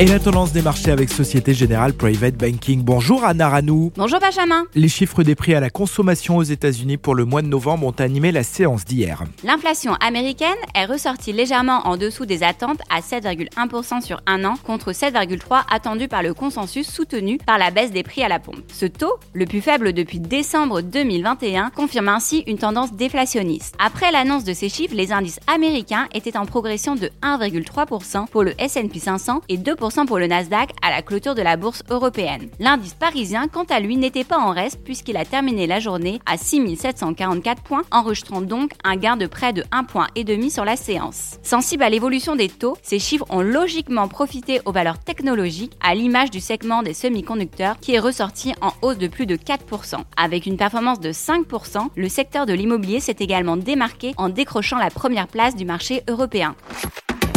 Et la tendance des marchés avec Société Générale Private Banking. Bonjour Anna Ranou. Bonjour Benjamin. Les chiffres des prix à la consommation aux États-Unis pour le mois de novembre ont animé la séance d'hier. L'inflation américaine est ressortie légèrement en dessous des attentes à 7,1% sur un an contre 7,3% attendu par le consensus soutenu par la baisse des prix à la pompe. Ce taux, le plus faible depuis décembre 2021, confirme ainsi une tendance déflationniste. Après l'annonce de ces chiffres, les indices américains étaient en progression de 1,3% pour le S&P 500 et 2% pour le Nasdaq à la clôture de la bourse européenne. L'indice parisien, quant à lui, n'était pas en reste puisqu'il a terminé la journée à 6744 points, enregistrant donc un gain de près de 1 point sur la séance. Sensible à l'évolution des taux, ces chiffres ont logiquement profité aux valeurs technologiques, à l'image du segment des semi-conducteurs qui est ressorti en hausse de plus de 4%. Avec une performance de 5%, le secteur de l'immobilier s'est également démarqué en décrochant la première place du marché européen.